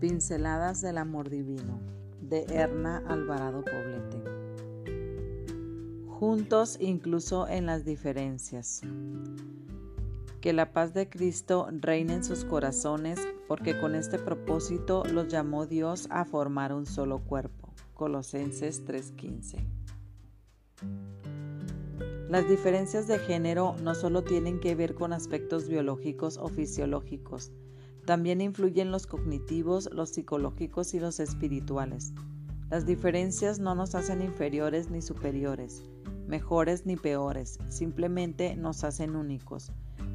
Pinceladas del Amor Divino de Erna Alvarado Poblete. Juntos incluso en las diferencias. Que la paz de Cristo reine en sus corazones porque con este propósito los llamó Dios a formar un solo cuerpo. Colosenses 3:15. Las diferencias de género no solo tienen que ver con aspectos biológicos o fisiológicos, también influyen los cognitivos, los psicológicos y los espirituales. Las diferencias no nos hacen inferiores ni superiores, mejores ni peores, simplemente nos hacen únicos,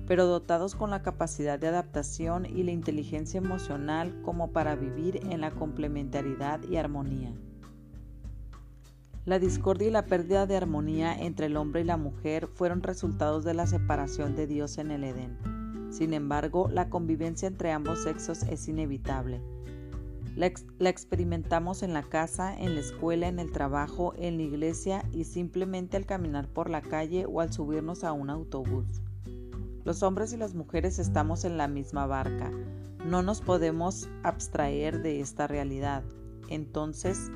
pero dotados con la capacidad de adaptación y la inteligencia emocional como para vivir en la complementariedad y armonía. La discordia y la pérdida de armonía entre el hombre y la mujer fueron resultados de la separación de Dios en el Edén. Sin embargo, la convivencia entre ambos sexos es inevitable. La, experimentamos en la casa, en la escuela, en el trabajo, en la iglesia y simplemente al caminar por la calle o al subirnos a un autobús. Los hombres y las mujeres estamos en la misma barca. No nos podemos abstraer de esta realidad. Entonces,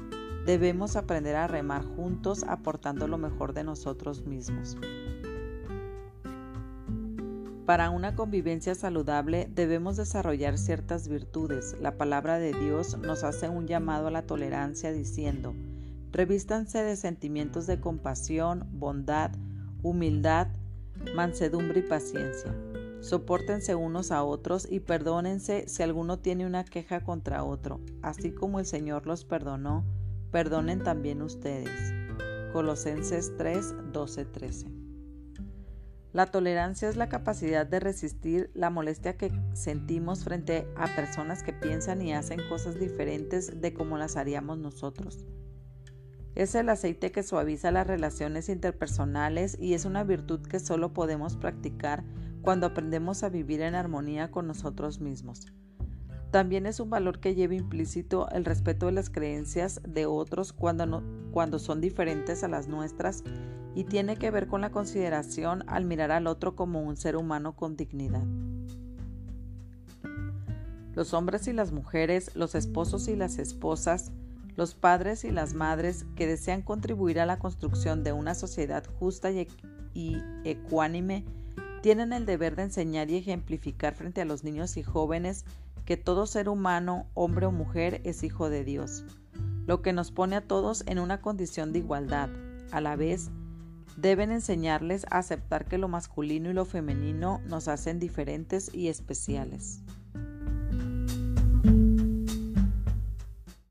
debemos aprender a remar juntos aportando lo mejor de nosotros mismos. Para una convivencia saludable debemos desarrollar ciertas virtudes. La palabra de Dios nos hace un llamado a la tolerancia diciendo, revístanse de sentimientos de compasión, bondad, humildad, mansedumbre y paciencia. Sopórtense unos a otros y perdónense si alguno tiene una queja contra otro, así como el Señor los perdonó, perdonen también ustedes. Colosenses 3, 12, 13. La tolerancia es la capacidad de resistir la molestia que sentimos frente a personas que piensan y hacen cosas diferentes de como las haríamos nosotros. Es el aceite que suaviza las relaciones interpersonales y es una virtud que solo podemos practicar cuando aprendemos a vivir en armonía con nosotros mismos. También es un valor que lleva implícito el respeto de las creencias de otros cuando, cuando son diferentes a las nuestras y tiene que ver con la consideración al mirar al otro como un ser humano con dignidad. Los hombres y las mujeres, los esposos y las esposas, los padres y las madres que desean contribuir a la construcción de una sociedad justa y, y ecuánime tienen el deber de enseñar y ejemplificar frente a los niños y jóvenes que todo ser humano, hombre o mujer, es hijo de Dios, lo que nos pone a todos en una condición de igualdad. A la vez, Deben enseñarles a aceptar que lo masculino y lo femenino nos hacen diferentes y especiales.